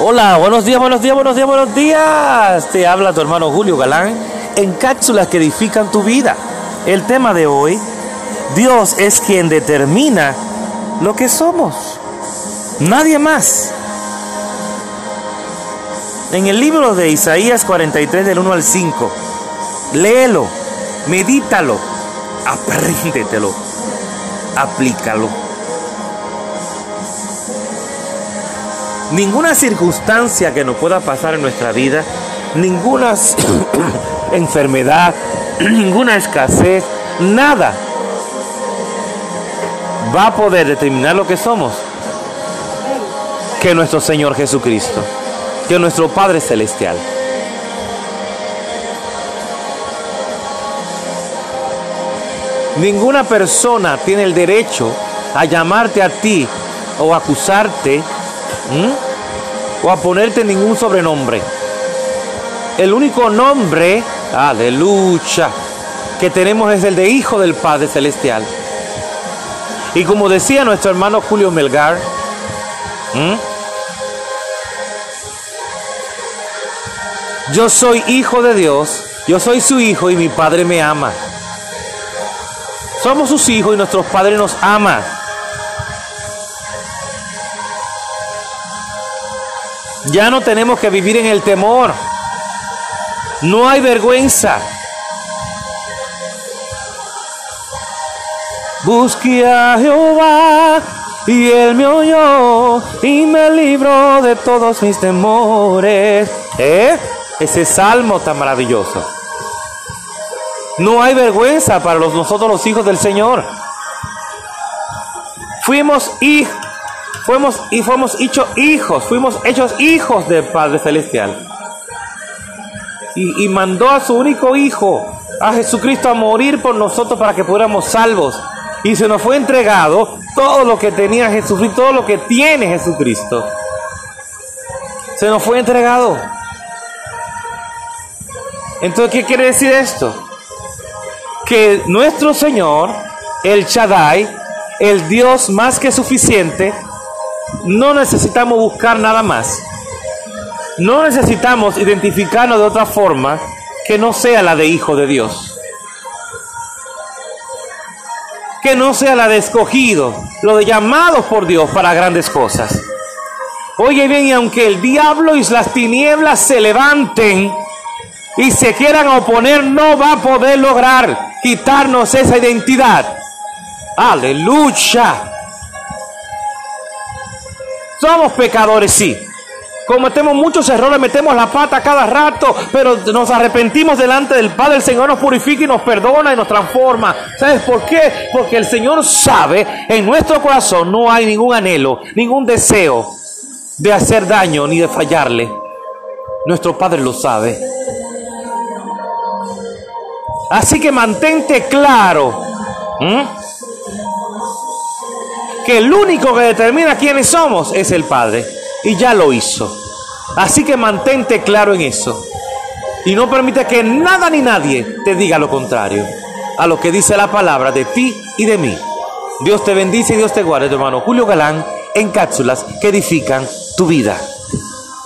Hola, buenos días, buenos días, buenos días, buenos días. Te habla tu hermano Julio Galán en cápsulas que edifican tu vida. El tema de hoy, Dios es quien determina lo que somos. Nadie más. En el libro de Isaías 43 del 1 al 5, léelo, medítalo, apréndetelo, aplícalo. Ninguna circunstancia que nos pueda pasar en nuestra vida, ninguna enfermedad, ninguna escasez, nada va a poder determinar lo que somos que nuestro Señor Jesucristo, que nuestro Padre Celestial. Ninguna persona tiene el derecho a llamarte a ti o acusarte ¿Mm? O a ponerte ningún sobrenombre. El único nombre, aleluya, que tenemos es el de Hijo del Padre Celestial. Y como decía nuestro hermano Julio Melgar, yo soy hijo de Dios, yo soy su hijo y mi Padre me ama. Somos sus hijos y nuestros padres nos aman. Ya no tenemos que vivir en el temor. No hay vergüenza. Busqué a Jehová y él me oyó y me libró de todos mis temores. ¿Eh? Ese salmo tan maravilloso. No hay vergüenza para los, nosotros los hijos del Señor. Fuimos hijos fuimos y fuimos hechos hijos, fuimos hechos hijos del Padre Celestial. Y, mandó a su único hijo, a Jesucristo, a morir por nosotros para que fuéramos salvos. Y se nos fue entregado todo lo que tenía Jesucristo, todo lo que tiene Jesucristo. Se nos fue entregado. Entonces, ¿qué quiere decir esto? Que nuestro Señor, el Shaddai, el Dios más que suficiente, no necesitamos buscar nada más. No necesitamos identificarnos de otra forma que no sea la de hijo de Dios. Que no sea la de escogido, lo de llamados por Dios para grandes cosas. Oye bien, y aunque el diablo y las tinieblas se levanten y se quieran oponer, no va a poder lograr quitarnos esa identidad. Aleluya. Somos pecadores, sí. Cometemos muchos errores, metemos la pata cada rato, pero nos arrepentimos delante del Padre. El Señor nos purifica y nos perdona y nos transforma. ¿Sabes por qué? Porque el Señor sabe, en nuestro corazón no hay ningún anhelo, ningún deseo de hacer daño ni de fallarle. Nuestro Padre lo sabe. Así que mantente claro que el único que determina quiénes somos es el Padre. Y ya lo hizo. Así que mantente claro en eso. Y no permite que nada ni nadie te diga lo contrario a lo que dice la palabra de ti y de mí. Dios te bendice y Dios te guarde, hermano Julio Galán, en cápsulas que edifican tu vida.